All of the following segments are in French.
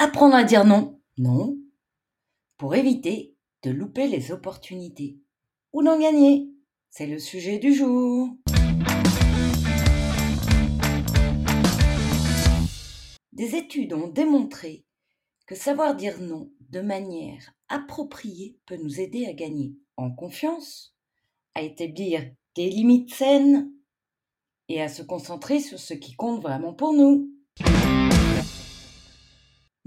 apprendre à dire non Non. Pour éviter de louper les opportunités ou d'en gagner. C'est le sujet du jour. Des études ont démontré que savoir dire non de manière appropriée peut nous aider à gagner en confiance, à établir des limites saines et à se concentrer sur ce qui compte vraiment pour nous.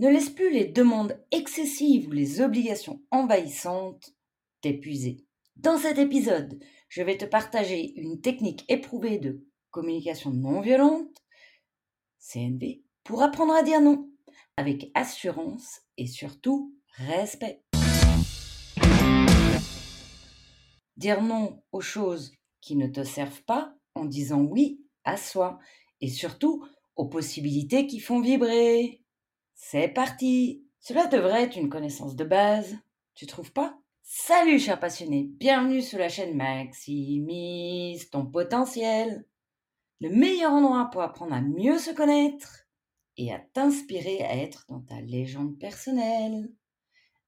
Ne laisse plus les demandes excessives ou les obligations envahissantes t'épuiser. Dans cet épisode, je vais te partager une technique éprouvée de communication non violente, CNV, pour apprendre à dire non, avec assurance et surtout respect. Dire non aux choses qui ne te servent pas en disant oui à soi et surtout aux possibilités qui font vibrer. C'est parti Cela devrait être une connaissance de base, tu trouves pas? Salut chers passionnés, bienvenue sur la chaîne Maximise ton potentiel. Le meilleur endroit pour apprendre à mieux se connaître et à t'inspirer à être dans ta légende personnelle.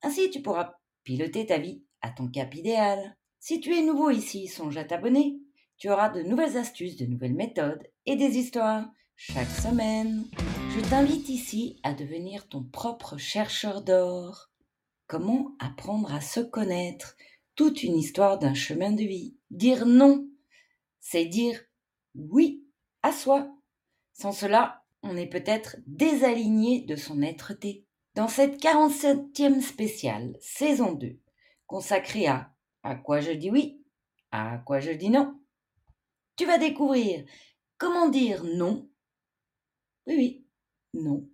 Ainsi tu pourras piloter ta vie à ton cap idéal. Si tu es nouveau ici, songe à t'abonner. Tu auras de nouvelles astuces, de nouvelles méthodes et des histoires chaque semaine. Je t'invite ici à devenir ton propre chercheur d'or. Comment apprendre à se connaître? Toute une histoire d'un chemin de vie. Dire non, c'est dire oui à soi. Sans cela, on est peut-être désaligné de son être-té. Dans cette 47e spéciale, saison 2, consacrée à à quoi je dis oui, à quoi je dis non, tu vas découvrir comment dire non. Oui, oui, non.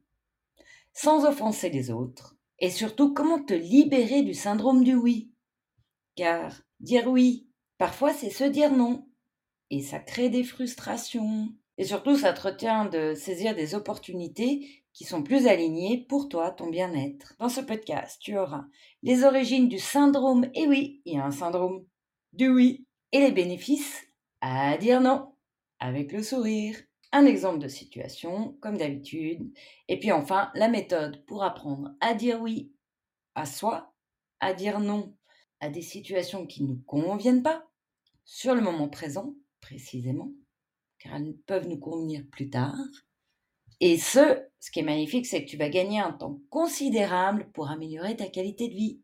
Sans offenser les autres. Et surtout, comment te libérer du syndrome du oui? Car dire oui, parfois c'est se dire non. Et ça crée des frustrations. Et surtout, ça te retient de saisir des opportunités qui sont plus alignées pour toi, ton bien-être. Dans ce podcast, tu auras les origines du syndrome, et oui, il y a un syndrome du oui, et les bénéfices à dire non, avec le sourire un exemple de situation, comme d'habitude, et puis enfin la méthode pour apprendre à dire oui à soi, à dire non à des situations qui ne nous conviennent pas, sur le moment présent précisément, car elles peuvent nous convenir plus tard. Et ce, ce qui est magnifique, c'est que tu vas gagner un temps considérable pour améliorer ta qualité de vie.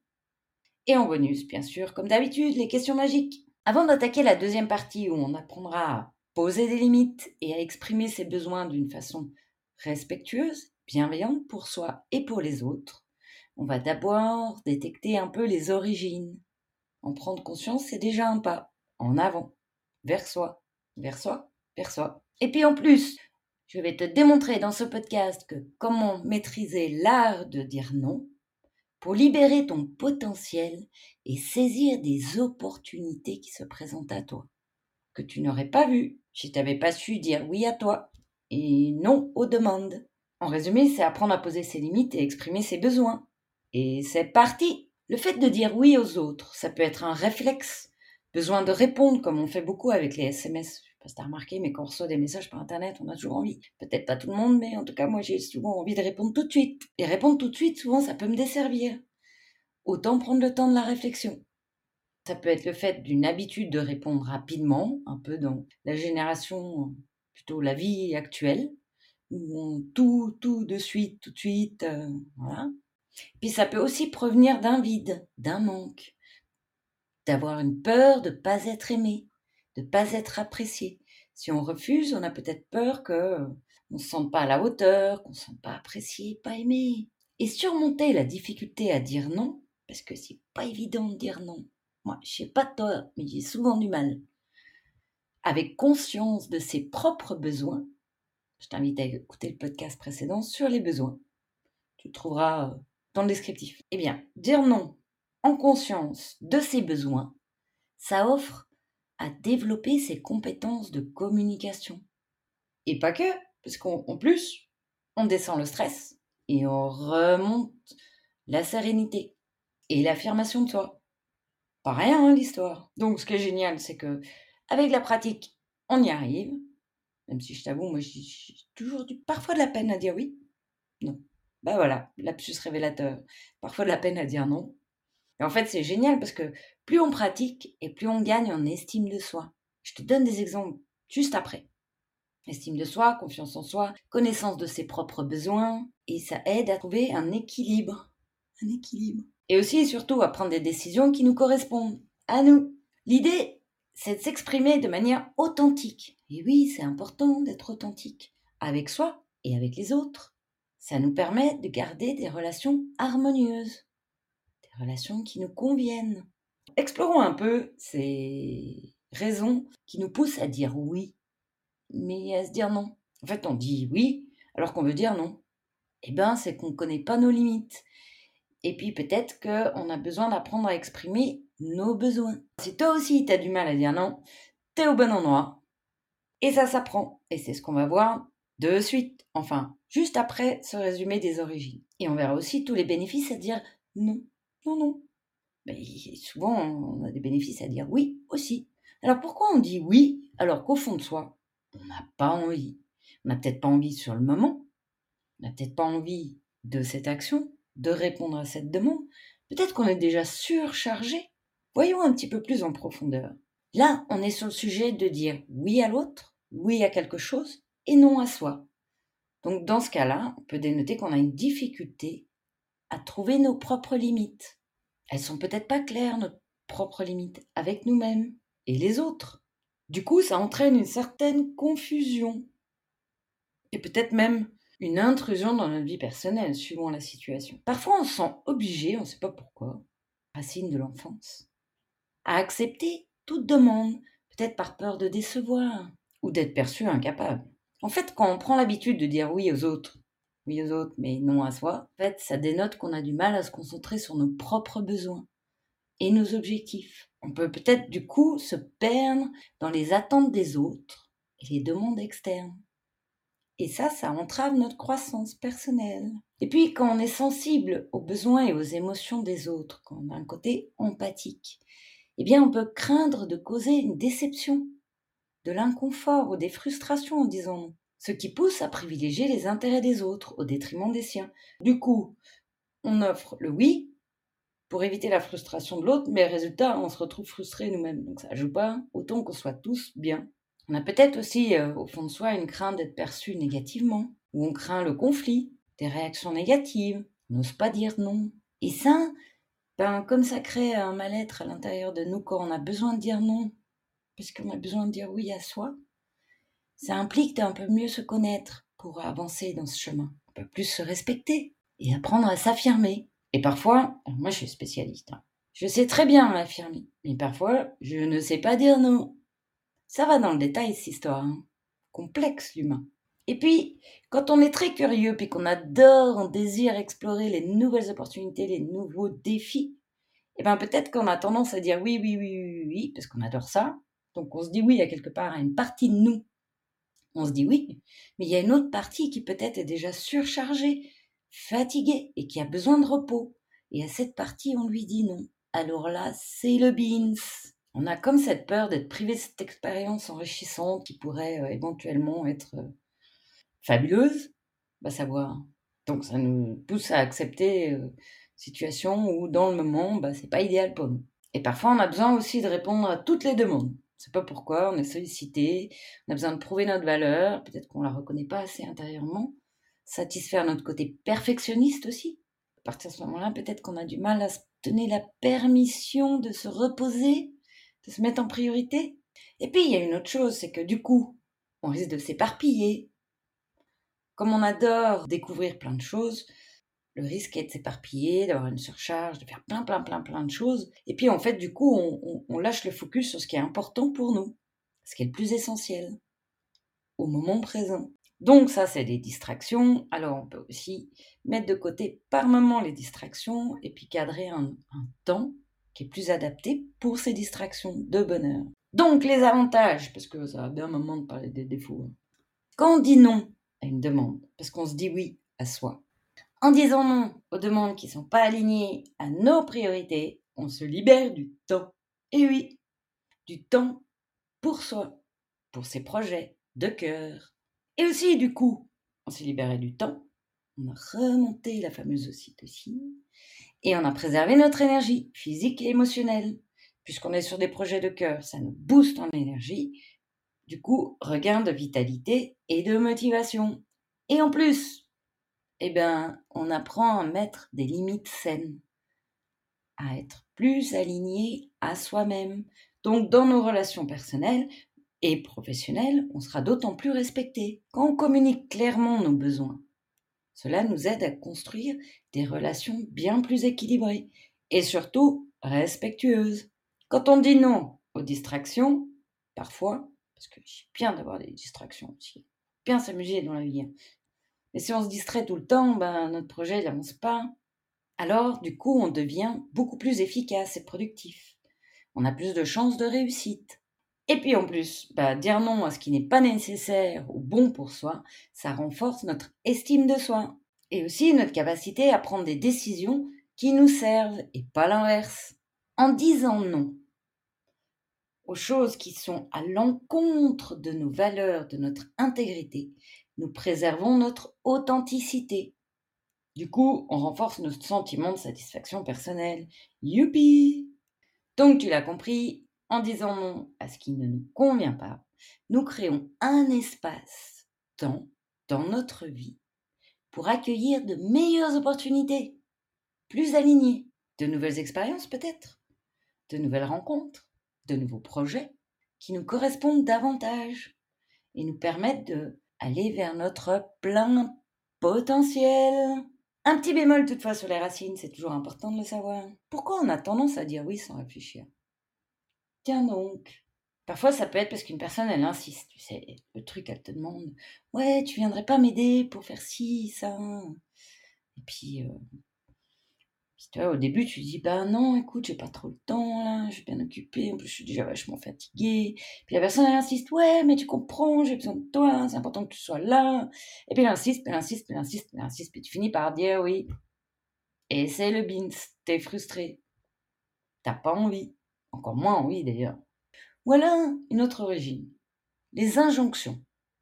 Et en bonus, bien sûr, comme d'habitude, les questions magiques. Avant d'attaquer la deuxième partie où on apprendra poser des limites et à exprimer ses besoins d'une façon respectueuse, bienveillante pour soi et pour les autres, on va d'abord détecter un peu les origines. En prendre conscience, c'est déjà un pas en avant, vers soi, vers soi, vers soi. Et puis en plus, je vais te démontrer dans ce podcast que comment maîtriser l'art de dire non pour libérer ton potentiel et saisir des opportunités qui se présentent à toi, que tu n'aurais pas vues si tu n'avais pas su dire oui à toi et non aux demandes. En résumé, c'est apprendre à poser ses limites et exprimer ses besoins. Et c'est parti Le fait de dire oui aux autres, ça peut être un réflexe, besoin de répondre comme on fait beaucoup avec les SMS. Je sais pas si t'as remarqué, mais quand on reçoit des messages par Internet, on a toujours envie. Peut-être pas tout le monde, mais en tout cas, moi j'ai souvent envie de répondre tout de suite. Et répondre tout de suite, souvent, ça peut me desservir. Autant prendre le temps de la réflexion. Ça peut être le fait d'une habitude de répondre rapidement, un peu dans la génération, plutôt la vie actuelle, où on tout, tout de suite, tout de suite, euh, voilà. Puis ça peut aussi provenir d'un vide, d'un manque, d'avoir une peur de ne pas être aimé, de ne pas être apprécié. Si on refuse, on a peut-être peur que on ne se sente pas à la hauteur, qu'on ne se sente pas apprécié, pas aimé. Et surmonter la difficulté à dire non, parce que c'est pas évident de dire non, moi, je sais pas toi, mais j'ai souvent du mal. Avec conscience de ses propres besoins, je t'invite à écouter le podcast précédent sur les besoins. Tu le trouveras euh, dans le descriptif. Eh bien, dire non en conscience de ses besoins, ça offre à développer ses compétences de communication. Et pas que, parce qu'en plus, on descend le stress et on remonte la sérénité et l'affirmation de soi rien hein, l'histoire. Donc ce qui est génial, c'est que avec la pratique, on y arrive. Même si je t'avoue, moi j'ai toujours du, parfois de la peine à dire oui. Non. Bah voilà, lapsus révélateur. Parfois de la peine à dire non. Et en fait, c'est génial parce que plus on pratique et plus on gagne en estime de soi. Je te donne des exemples juste après. Estime de soi, confiance en soi, connaissance de ses propres besoins, et ça aide à trouver un équilibre. Un équilibre. Et aussi et surtout à prendre des décisions qui nous correspondent, à nous. L'idée, c'est de s'exprimer de manière authentique. Et oui, c'est important d'être authentique, avec soi et avec les autres. Ça nous permet de garder des relations harmonieuses, des relations qui nous conviennent. Explorons un peu ces raisons qui nous poussent à dire oui, mais à se dire non. En fait, on dit oui alors qu'on veut dire non. Eh bien, c'est qu'on ne connaît pas nos limites. Et puis peut-être qu'on a besoin d'apprendre à exprimer nos besoins. Si toi aussi tu as du mal à dire non, tu es au bon endroit. Et ça s'apprend. Et c'est ce qu'on va voir de suite. Enfin, juste après ce résumé des origines. Et on verra aussi tous les bénéfices à dire non, non, non. Mais souvent, on a des bénéfices à dire oui aussi. Alors pourquoi on dit oui alors qu'au fond de soi, on n'a pas envie? On n'a peut-être pas envie sur le moment, on n'a peut-être pas envie de cette action, de répondre à cette demande. Peut-être qu'on est déjà surchargé. Voyons un petit peu plus en profondeur. Là, on est sur le sujet de dire oui à l'autre, oui à quelque chose, et non à soi. Donc dans ce cas-là, on peut dénoter qu'on a une difficulté à trouver nos propres limites. Elles sont peut-être pas claires, nos propres limites, avec nous-mêmes et les autres. Du coup, ça entraîne une certaine confusion et peut-être même une intrusion dans notre vie personnelle, suivant la situation. Parfois, on se sent obligé, on ne sait pas pourquoi, racine de l'enfance, à accepter toute demande, peut-être par peur de décevoir ou d'être perçu incapable. En fait, quand on prend l'habitude de dire oui aux autres, oui aux autres, mais non à soi, en fait, ça dénote qu'on a du mal à se concentrer sur nos propres besoins et nos objectifs. On peut peut-être du coup se perdre dans les attentes des autres et les demandes externes. Et ça, ça entrave notre croissance personnelle. Et puis, quand on est sensible aux besoins et aux émotions des autres, quand on a un côté empathique, eh bien, on peut craindre de causer une déception, de l'inconfort ou des frustrations, disons ce qui pousse à privilégier les intérêts des autres au détriment des siens. Du coup, on offre le oui pour éviter la frustration de l'autre, mais résultat, on se retrouve frustré nous-mêmes. Donc ça joue pas, autant qu'on soit tous bien on a peut-être aussi euh, au fond de soi une crainte d'être perçu négativement, ou on craint le conflit, des réactions négatives, on n'ose pas dire non. Et ça, ben, comme ça crée un mal-être à l'intérieur de nous quand on a besoin de dire non, parce qu'on a besoin de dire oui à soi, ça implique d'un peu mieux se connaître pour avancer dans ce chemin. On peut plus se respecter et apprendre à s'affirmer. Et parfois, moi je suis spécialiste, hein. je sais très bien m'affirmer, mais parfois je ne sais pas dire non. Ça va dans le détail, cette histoire. Hein. Complexe, l'humain. Et puis, quand on est très curieux, puis qu'on adore, on désire explorer les nouvelles opportunités, les nouveaux défis, eh bien peut-être qu'on a tendance à dire oui, oui, oui, oui, oui, parce qu'on adore ça. Donc on se dit oui à quelque part à une partie de nous. On se dit oui, mais il y a une autre partie qui peut-être est déjà surchargée, fatiguée et qui a besoin de repos. Et à cette partie, on lui dit non. Alors là, c'est le beans. On a comme cette peur d'être privé de cette expérience enrichissante qui pourrait euh, éventuellement être euh, fabuleuse, savoir. Donc ça nous pousse à accepter une euh, situation où dans le moment, bah, c'est pas idéal pour nous. Et parfois, on a besoin aussi de répondre à toutes les demandes. C'est pas pourquoi on est sollicité, on a besoin de prouver notre valeur, peut-être qu'on la reconnaît pas assez intérieurement, satisfaire notre côté perfectionniste aussi. À partir de ce moment-là, peut-être qu'on a du mal à se donner la permission de se reposer se mettre en priorité. Et puis, il y a une autre chose, c'est que du coup, on risque de s'éparpiller. Comme on adore découvrir plein de choses, le risque est de s'éparpiller, d'avoir une surcharge, de faire plein, plein, plein, plein de choses. Et puis, en fait, du coup, on, lâche le focus sur ce qui est important pour nous, ce qui est le plus essentiel, au moment présent. Donc ça, c'est des distractions. Alors on peut aussi mettre de côté par moment les distractions et puis cadrer un temps qui est plus adapté pour ces distractions de bonheur. Donc les avantages, parce que ça va bien un moment de parler des défauts. Hein. Quand on dit non à une demande, parce qu'on se dit oui à soi, en disant non aux demandes qui ne sont pas alignées à nos priorités, on se libère du temps. Et oui, du temps pour soi, pour ses projets de cœur. Et aussi, du coup, on s'est libéré du temps on a remonté la fameuse ocytocine et on a préservé notre énergie physique et émotionnelle. Puisqu'on est sur des projets de cœur, ça nous booste en énergie. Du coup, regain de vitalité et de motivation. Et en plus, eh ben, on apprend à mettre des limites saines, à être plus aligné à soi-même. Donc, dans nos relations personnelles et professionnelles, on sera d'autant plus respecté quand on communique clairement nos besoins. Cela nous aide à construire des relations bien plus équilibrées et surtout respectueuses. Quand on dit non aux distractions, parfois, parce que c'est bien d'avoir des distractions aussi, bien s'amuser dans la vie. Hein. Mais si on se distrait tout le temps, ben, notre projet n'avance pas. Alors, du coup, on devient beaucoup plus efficace et productif. On a plus de chances de réussite. Et puis en plus, bah, dire non à ce qui n'est pas nécessaire ou bon pour soi, ça renforce notre estime de soi et aussi notre capacité à prendre des décisions qui nous servent et pas l'inverse. En disant non aux choses qui sont à l'encontre de nos valeurs, de notre intégrité, nous préservons notre authenticité. Du coup, on renforce notre sentiment de satisfaction personnelle. Youpi Donc tu l'as compris, en disant non à ce qui ne nous convient pas, nous créons un espace, temps, dans notre vie, pour accueillir de meilleures opportunités, plus alignées, de nouvelles expériences peut-être, de nouvelles rencontres, de nouveaux projets qui nous correspondent davantage et nous permettent de vers notre plein potentiel. Un petit bémol toutefois sur les racines, c'est toujours important de le savoir. Pourquoi on a tendance à dire oui sans réfléchir? Tiens donc. Parfois, ça peut être parce qu'une personne, elle insiste, tu sais, le truc, elle te demande, ouais, tu viendrais pas m'aider pour faire ci, ça. Et puis, euh, tu vois, au début, tu dis, bah non, écoute, j'ai pas trop le temps, là, je suis bien occupée, en plus, je suis déjà vachement fatiguée. Puis la personne, elle insiste, ouais, mais tu comprends, j'ai besoin de toi, c'est important que tu sois là. Et puis elle insiste, elle insiste, elle insiste, elle insiste, puis tu finis par dire oui. Et c'est le bins, t'es frustré. T'as pas envie encore moins envie d'ailleurs. Voilà une autre origine. Les injonctions.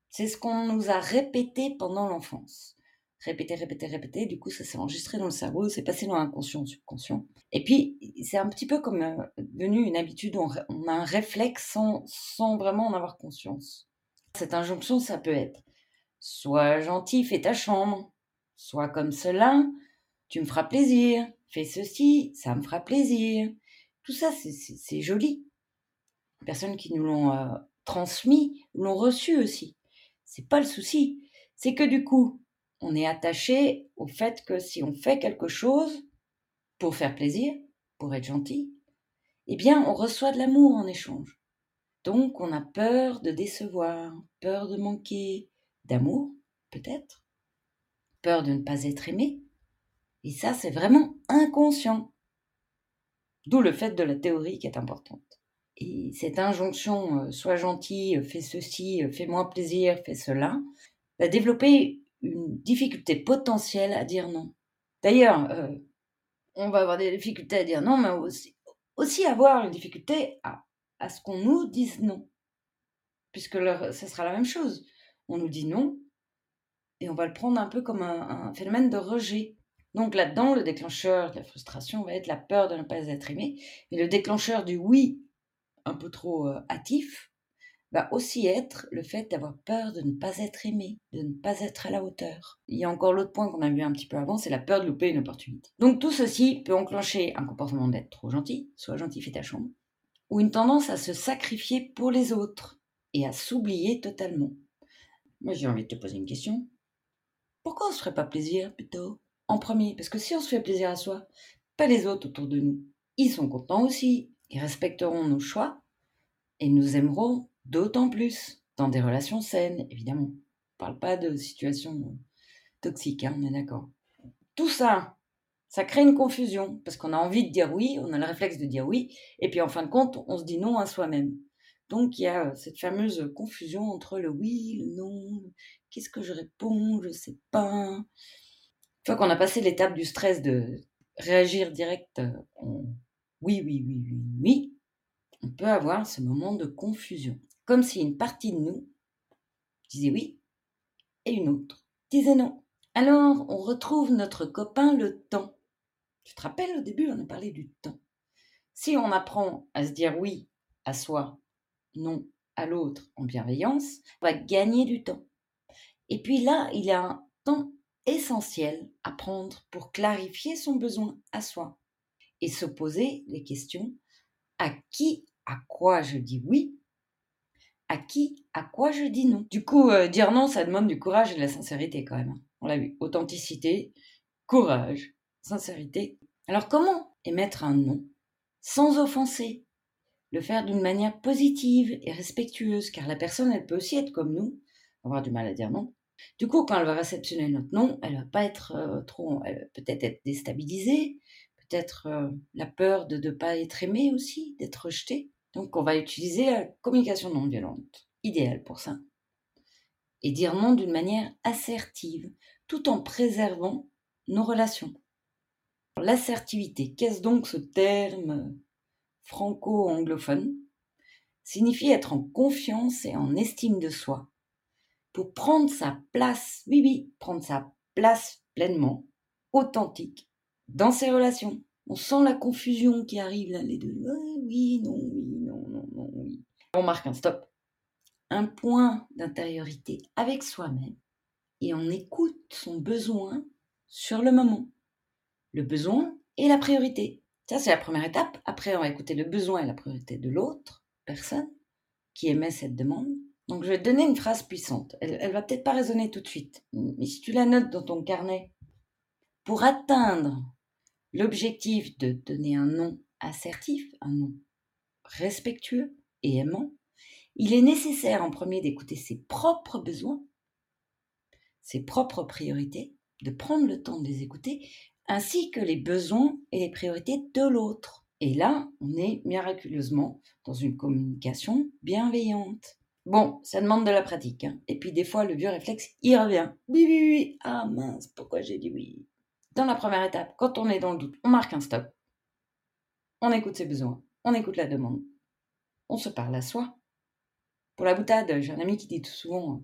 C'est ce qu'on nous a répété pendant l'enfance. Répéter, répéter, répéter, du coup ça s'est enregistré dans le cerveau, c'est passé dans l'inconscient, subconscient. Et puis c'est un petit peu comme euh, devenu une habitude, on, on a un réflexe sans, sans vraiment en avoir conscience. Cette injonction, ça peut être Sois gentil, fais ta chambre. Sois comme cela, tu me feras plaisir. Fais ceci, ça me fera plaisir. Tout ça, c'est joli. Personnes qui nous l'ont euh, transmis l'ont reçu aussi. C'est pas le souci. C'est que du coup, on est attaché au fait que si on fait quelque chose pour faire plaisir, pour être gentil, eh bien, on reçoit de l'amour en échange. Donc, on a peur de décevoir, peur de manquer d'amour, peut-être, peur de ne pas être aimé. Et ça, c'est vraiment inconscient. D'où le fait de la théorie qui est importante. Et cette injonction, euh, sois gentil, euh, fais ceci, euh, fais-moi plaisir, fais cela, va développer une difficulté potentielle à dire non. D'ailleurs, on va avoir des difficultés à dire non, mais aussi, avoir une difficulté à, à ce qu'on nous dise non. Puisque ce sera la même chose. On nous dit non, et on va le prendre un peu comme un phénomène de rejet. Donc là-dedans, le déclencheur de la frustration va être la peur de ne pas être aimé. Mais le déclencheur du oui un peu trop euh, hâtif va aussi être le fait d'avoir peur de ne pas être aimé, de ne pas être à la hauteur. Il y a encore l'autre point qu'on a vu un petit peu avant, c'est la peur de louper une opportunité. Donc tout ceci peut enclencher un comportement d'être trop gentil, soit gentil fait ta chambre, ou une tendance à se sacrifier pour les autres et à s'oublier totalement. Moi j'ai envie de te poser une question. Pourquoi on se ferait pas plaisir plutôt en premier? Parce que si on se fait plaisir à soi, pas les autres autour de nous. Ils sont contents aussi, ils respecteront nos choix et nous aimeront d'autant plus dans des relations saines, évidemment. On parle pas de situations toxiques, hein, on est d'accord. Tout ça, ça crée une confusion parce qu'on a envie de dire oui, on a le réflexe de dire oui, et puis en fin de compte, on se dit non à soi-même. Donc il y a cette fameuse confusion entre le oui, le non, qu'est-ce que je réponds, je sais pas. Une fois qu'on a passé l'étape du stress de réagir direct en oui, oui, oui, oui, oui, on peut avoir ce moment de confusion. Comme si une partie de nous disait oui et une autre disait non. Alors, on retrouve notre copain le temps. Tu te rappelles, au début, on a parlé du temps. Si on apprend à se dire oui à soi, non à l'autre en bienveillance, on va gagner du temps. Et puis là, il y a un temps essentiel à prendre pour clarifier son besoin à soi et se poser les questions à qui, à quoi je dis oui, à qui, à quoi je dis non? Du coup, euh, dire non, ça demande du courage et de la sincérité quand même. Hein. On l'a vu, authenticité, courage, sincérité. Alors comment émettre un non sans offenser? Le faire d'une manière positive et respectueuse, car la personne, elle peut aussi être comme nous, avoir du mal à dire non. Du coup, quand elle va réceptionner notre non, elle va pas être euh, trop, elle peut-être être déstabilisée, peut-être euh, la peur de ne pas être aimée aussi, d'être rejetée. Donc, on va utiliser la communication non violente, idéale pour ça. Et dire non d'une manière assertive, tout en préservant nos relations. L'assertivité, qu'est-ce donc ce terme franco-anglophone? Signifie être en confiance et en estime de soi, pour prendre sa place, oui oui, prendre sa place pleinement, authentique, dans ses relations. On sent la confusion qui arrive là, les deux. oui, non, oui, non, non, non, oui. On marque un stop. Un point d'intériorité avec soi-même et on écoute son besoin sur le moment. Le besoin et la priorité. Ça, c'est la première étape. Après, on va écouter le besoin et la priorité de l'autre personne qui émet cette demande. Donc, je vais te donner une phrase puissante. Elle, elle va peut-être pas résonner tout de suite, mais si tu la notes dans ton carnet, pour atteindre l'objectif de donner un nom assertif, un nom respectueux et aimant, il est nécessaire en premier d'écouter ses propres besoins, ses propres priorités, de prendre le temps de les écouter, ainsi que les besoins et les priorités de l'autre. Et là, on est miraculeusement dans une communication bienveillante. Bon, ça demande de la pratique. Hein. Et puis des fois, le vieux réflexe, il revient. Oui, oui, oui. Ah mince, pourquoi j'ai dit oui? Dans la première étape, quand on est dans le doute, on marque un stop. On écoute ses besoins. On écoute la demande. On se parle à soi. Pour la boutade, j'ai un ami qui dit tout souvent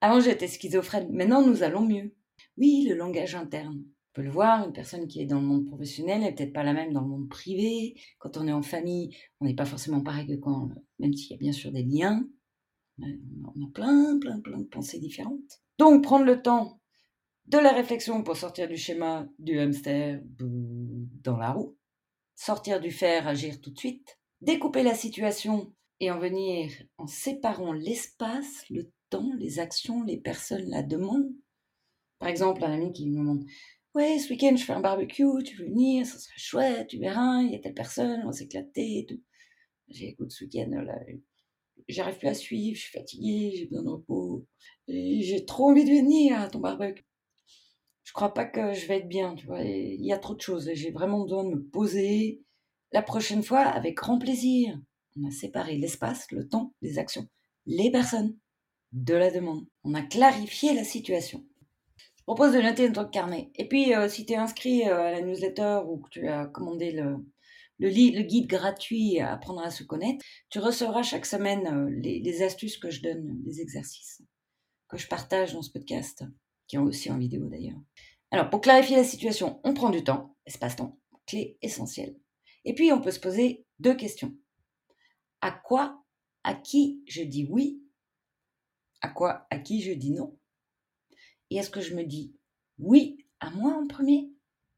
Avant j'étais schizophrène, maintenant nous allons mieux. Oui, le langage interne. On peut le voir, une personne qui est dans le monde professionnel n'est peut-être pas la même dans le monde privé. Quand on est en famille, on n'est pas forcément pareil que quand, même s'il y a bien sûr des liens, on a plein, plein, plein de pensées différentes. Donc, prendre le temps de la réflexion pour sortir du schéma du hamster dans la roue, sortir du faire, agir tout de suite, découper la situation et en venir en séparant l'espace, le temps, les actions, les personnes, la demande. Par exemple, un ami qui me demande Ouais, ce week-end, je fais un barbecue, tu veux venir, ça serait chouette, tu verras, il y a telle personne, on va s'éclater et tout. J'ai écoute, ce week-end, là, j'arrive plus à suivre, je suis fatiguée, j'ai besoin de repos, j'ai trop envie de venir à ton barbecue. Je crois pas que je vais être bien, tu vois, il y a trop de choses, j'ai vraiment besoin de me poser. La prochaine fois, avec grand plaisir. On a séparé l'espace, le temps, les actions, les personnes de la demande. On a clarifié la situation. Je propose de noter dans ton carnet. Et puis, euh, si tu es inscrit euh, à la newsletter ou que tu as commandé le, guide gratuit Apprendre à se connaître, tu recevras chaque semaine euh, les, astuces que je donne, les exercices que je partage dans ce podcast, qui est aussi en vidéo d'ailleurs. Alors, pour clarifier la situation, on prend du temps, espace-temps, clé essentielle. Et puis, on peut se poser deux questions. À quoi, à qui je dis oui? À quoi, à qui je dis non? Et est-ce que je me dis oui à moi en premier?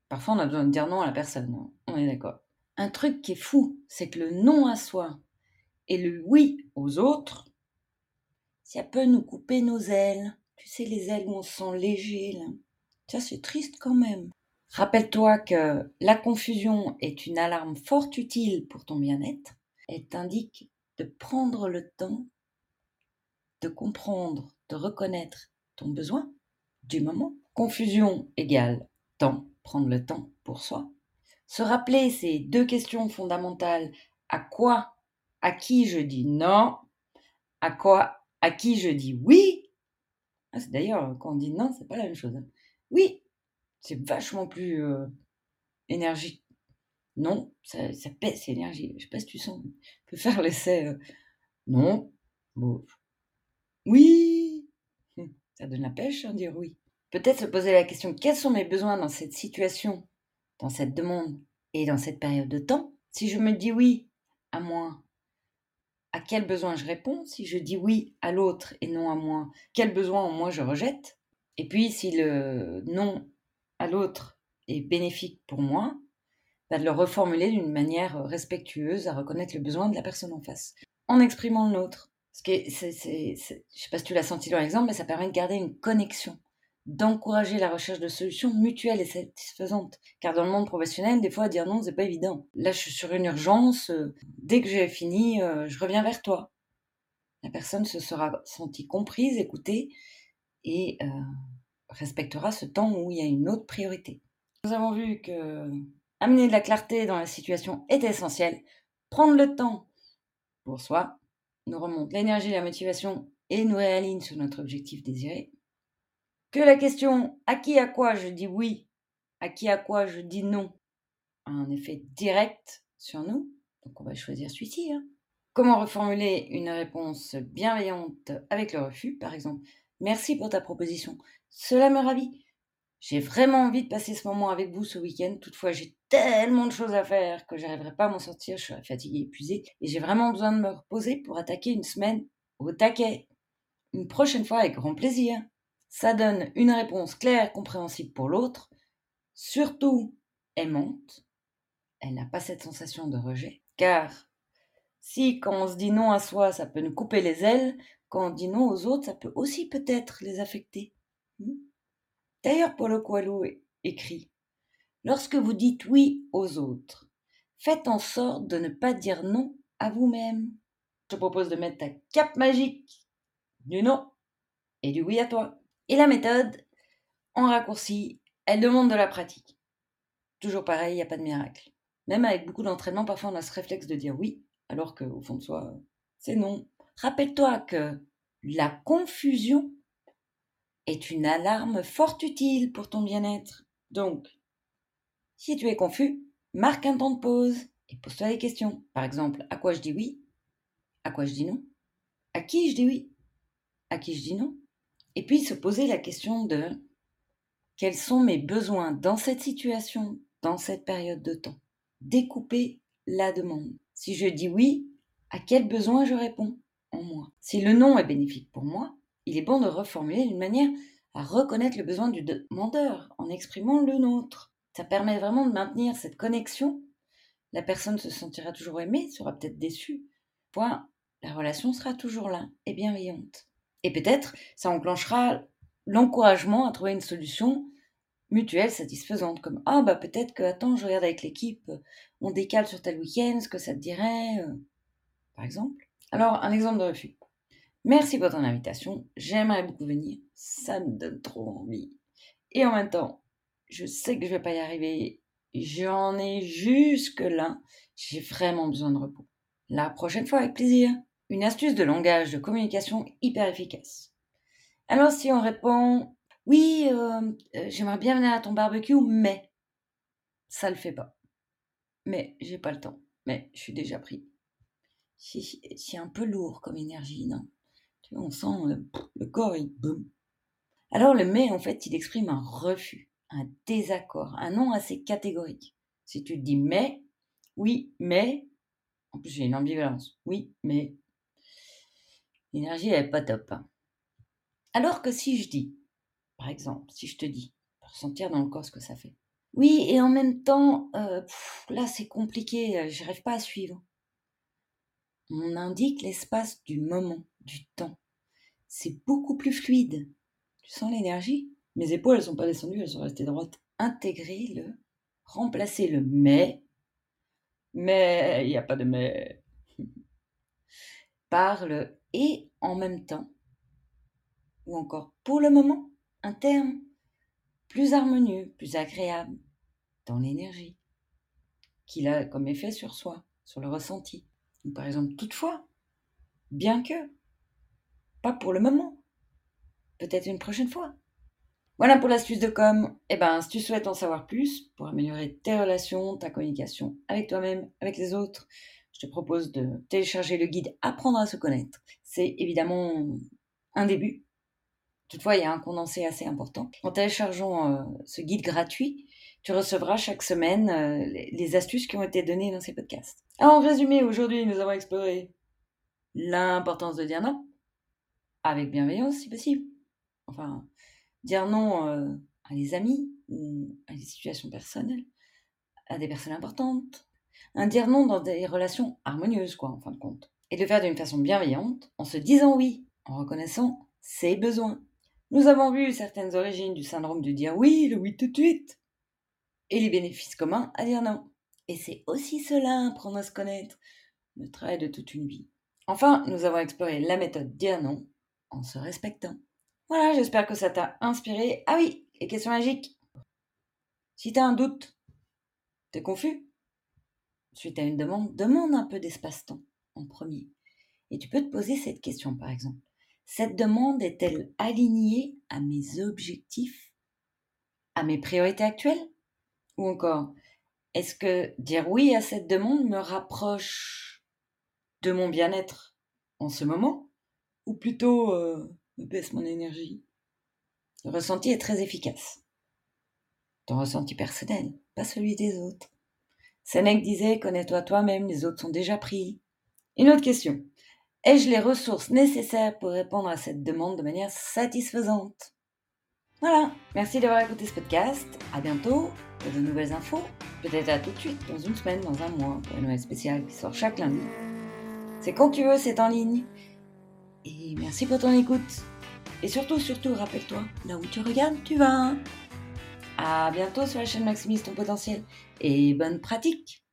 Parfois, on a besoin de dire non à la personne, hein. on est d'accord un truc qui est fou, c'est que le non à soi et le oui aux autres, ça peut nous couper nos ailes. Tu sais, les ailes où on se sent léger, là. Ça, c'est triste quand même. Rappelle-toi que la confusion est une alarme fort utile pour ton bien-être. Elle t'indique de prendre le temps de comprendre, de reconnaître ton besoin du moment. Confusion égale temps, prendre le temps pour soi. Se rappeler ces deux questions fondamentales. À quoi, à qui je dis non? À quoi, à qui je dis oui? D'ailleurs, quand on dit non, c'est pas la même chose. Oui, c'est vachement plus euh, énergique. Non, ça, ça pèse l'énergie. Je sais pas si tu sens. Tu peux faire l'essai. Euh, non. Bon. Oui. Hum, ça donne la pêche, hein, dire oui. peut-être se poser la question quels sont mes besoins dans cette situation, dans cette demande et dans cette période de temps? Si je me dis oui à moi, à quel besoin je réponds Si je dis oui à l'autre et non à moi, quel besoin en moi je rejette? Et puis si le non à l'autre est bénéfique pour moi, bah, de le reformuler d'une manière respectueuse à reconnaître le besoin de la personne en face, en exprimant le nôtre. Ce qui est, c'est, c'est, c'est, je sais pas si tu l'as senti dans l'exemple, mais ça permet de garder une connexion, d'encourager la recherche de solutions mutuelles et satisfaisantes. Car dans le monde professionnel, des fois, dire non, c'est pas évident. Là, je suis sur une urgence, euh, dès que j'ai fini, euh, je reviens vers toi. La personne se sera sentie comprise, écoutée et euh, respectera ce temps où il y a une autre priorité. Nous avons vu que amener de la clarté dans la situation est essentiel. Prendre le temps pour soi, nous remonte l'énergie, la motivation et nous réaligne sur notre objectif désiré. Que la question à qui à quoi? je dis oui, à qui à quoi je dis non a un effet direct sur nous. Donc on va choisir celui-ci. Hein. Comment reformuler une réponse bienveillante avec le refus, par exemple? Merci pour ta proposition. Cela me ravit. J'ai vraiment envie de passer ce moment avec vous ce week-end. Toutefois, j'ai tellement de choses à faire que j'arriverai pas à m'en sortir. Je serai fatiguée, épuisée. Et j'ai vraiment besoin de me reposer pour attaquer une semaine au taquet. Une prochaine fois avec grand plaisir. Ça donne une réponse claire, compréhensible pour l'autre, surtout aimante. Elle n'a pas cette sensation de rejet. Car si quand on se dit non à soi, ça peut nous couper les ailes, quand on dit non aux autres, ça peut aussi peut-être les affecter. Hmm? D'ailleurs, Paulo Coelho écrit Lorsque vous dites oui aux autres, faites en sorte de ne pas dire non à vous-même. Je te propose de mettre ta cape magique du non et du oui à toi. Et la méthode, en raccourci, elle demande de la pratique. Toujours pareil, il n'y a pas de miracle. Même avec beaucoup d'entraînement, parfois on a ce réflexe de dire oui, alors qu'au fond de soi, c'est non. Rappelle-toi que la confusion est une alarme fort utile pour ton bien-être. Donc, si tu es confus, marque un temps de pause et pose-toi des questions. Par exemple, à quoi je dis oui? À quoi je dis non? À qui je dis oui? À qui je dis non? Et puis se poser la question de quels sont mes besoins dans cette situation, dans cette période de temps Découper la demande. Si je dis oui, à quel besoin je réponds en moi? Si le non est bénéfique pour moi, il est bon de reformuler d'une manière à reconnaître le besoin du demandeur en exprimant le nôtre. Ça permet vraiment de maintenir cette connexion. La personne se sentira toujours aimée, sera peut-être déçue. Point, la relation sera toujours là et bienveillante. Et peut-être ça enclenchera l'encouragement à trouver une solution mutuelle satisfaisante, comme ah bah peut-être que attends je regarde avec l'équipe, on décale sur tel week-end, ce que ça te dirait, euh, par exemple. Alors un exemple de refus. Merci pour ton invitation. J'aimerais beaucoup venir. Ça me donne trop envie. Et en même temps, je sais que je vais pas y arriver. J'en ai jusque là. J'ai vraiment besoin de repos. La prochaine fois, avec plaisir. Une astuce de langage de communication hyper efficace. Alors si on répond oui, euh, euh, j'aimerais bien venir à ton barbecue, mais ça le fait pas. Mais j'ai pas le temps. Mais je suis déjà pris. C'est un peu lourd comme énergie, non? On sent le corps, il boum. Alors le mais, en fait, il exprime un refus, un désaccord, un non assez catégorique. Si tu dis mais, oui, mais, en plus j'ai une ambivalence, oui, mais, l'énergie elle est pas top. Hein. Alors que si je dis, par exemple, si je te dis, pour dans le corps ce que ça fait, oui, et en même temps, euh, là c'est compliqué, euh, j'arrive pas à suivre. On indique l'espace du moment du temps. C'est beaucoup plus fluide. Tu sens l'énergie? Mes épaules, elles sont pas descendues, elles sont restées droites. Intégrer le, remplacer le mais, mais il n'y a pas de mais, par le et en même temps, ou encore pour le moment, un terme plus harmonieux, plus agréable dans l'énergie qu'il a comme effet sur soi, sur le ressenti. par exemple, toutefois, bien que, pas pour le moment. Peut-être une prochaine fois. Voilà pour l'astuce de com. Eh ben, si tu souhaites en savoir plus pour améliorer tes relations, ta communication avec toi-même, avec les autres, je te propose de télécharger le guide Apprendre à se connaître. C'est évidemment un début. Toutefois, il y a un condensé assez important. En téléchargeant euh, ce guide gratuit, tu recevras chaque semaine euh, les, astuces qui ont été données dans ces podcasts. en résumé, aujourd'hui, nous avons exploré l'importance de dire non, avec bienveillance si possible. Enfin, dire non euh, à des amis ou à des situations personnelles, à des personnes importantes. Un dire non dans des relations harmonieuses, quoi, en fin de compte. Et de le faire d'une façon bienveillante, en se disant oui, en reconnaissant ses besoins. Nous avons vu certaines origines du syndrome du dire oui, le oui tout de suite, et les bénéfices communs à dire non. Et c'est aussi cela, apprendre à se connaître, le travail de toute une vie. Enfin, nous avons exploré la méthode dire non en se respectant. Voilà, j'espère que ça t'a inspiré. Ah oui, les questions magiques. Si t'as un doute, t'es confus, suite à une demande, demande un peu d'espace-temps premier. Et tu peux te poser cette question, par exemple. Cette demande est-elle alignée à mes objectifs, à mes priorités actuelles? Ou encore, est-ce que dire oui à cette demande me rapproche de mon bien-être en ce moment? Ou plutôt euh, me baisse mon énergie? Le ressenti est très efficace. Ton ressenti personnel, pas celui des autres. Sénèque disait Connais-toi toi-même, les autres sont déjà pris. Une autre question. Ai-je les ressources nécessaires pour répondre à cette demande de manière satisfaisante? Voilà, merci d'avoir écouté ce podcast. À bientôt de nouvelles infos, peut-être à tout de suite, dans une semaine, dans un mois, pour une nouvelle spéciale qui sort chaque lundi. C'est quand tu veux, c'est en ligne. Et merci pour ton écoute. Et surtout, surtout, rappelle-toi, là où tu regardes, tu vas. À bientôt sur la chaîne Maximise ton potentiel. Et bonne pratique